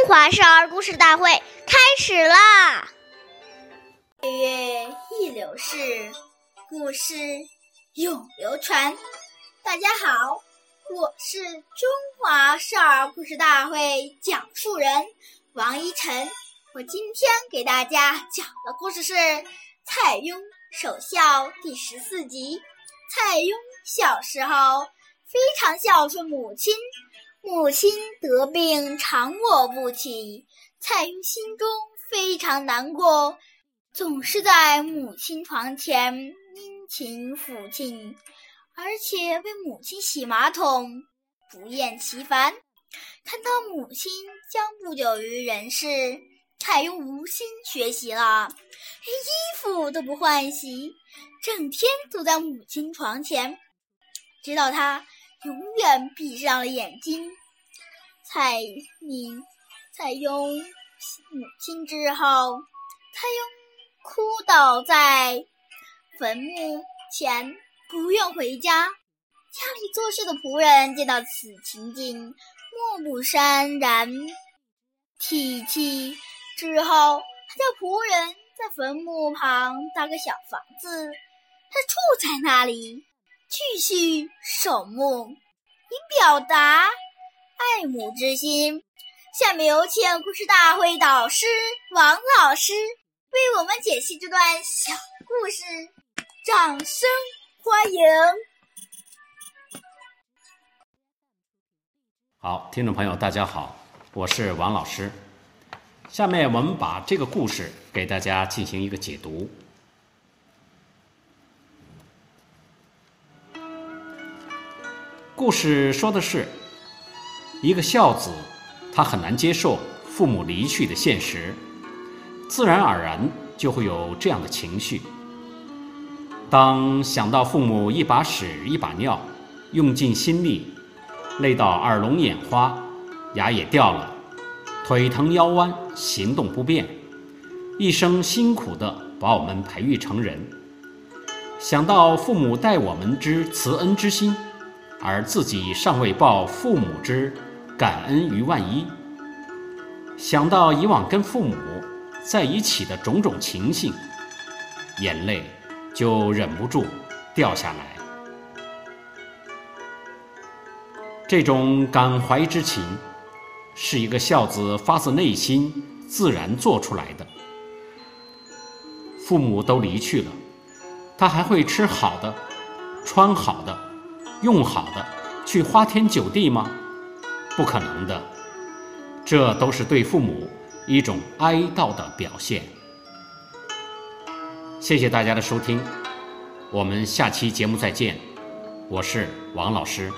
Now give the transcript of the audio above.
中华少儿故事大会开始啦！岁月易流逝，故事永流传。大家好，我是中华少儿故事大会讲述人王一晨。我今天给大家讲的故事是《蔡邕守孝》第十四集。蔡邕小时候非常孝顺母亲。母亲得病，常卧不起。蔡邕心中非常难过，总是在母亲床前殷勤抚亲，而且为母亲洗马桶，不厌其烦。看到母亲将不久于人世，蔡邕无心学习了，连衣服都不换洗，整天坐在母亲床前，直到他。永远闭上了眼睛。蔡邕蔡邕母亲之后，蔡邕哭倒在坟墓前，不愿回家。家里做事的仆人见到此情景，莫不潸然涕泣。之后，他叫仆人在坟墓旁搭个小房子，他住在那里。继续守墓，以表达爱母之心。下面有请故事大会导师王老师为我们解析这段小故事，掌声欢迎！好，听众朋友，大家好，我是王老师。下面我们把这个故事给大家进行一个解读。故事说的是，一个孝子，他很难接受父母离去的现实，自然而然就会有这样的情绪。当想到父母一把屎一把尿，用尽心力，累到耳聋眼花，牙也掉了，腿疼腰弯，行动不便，一生辛苦的把我们培育成人，想到父母待我们之慈恩之心。而自己尚未报父母之感恩于万一，想到以往跟父母在一起的种种情形，眼泪就忍不住掉下来。这种感怀之情，是一个孝子发自内心自然做出来的。父母都离去了，他还会吃好的，穿好的。用好的去花天酒地吗？不可能的，这都是对父母一种哀悼的表现。谢谢大家的收听，我们下期节目再见，我是王老师。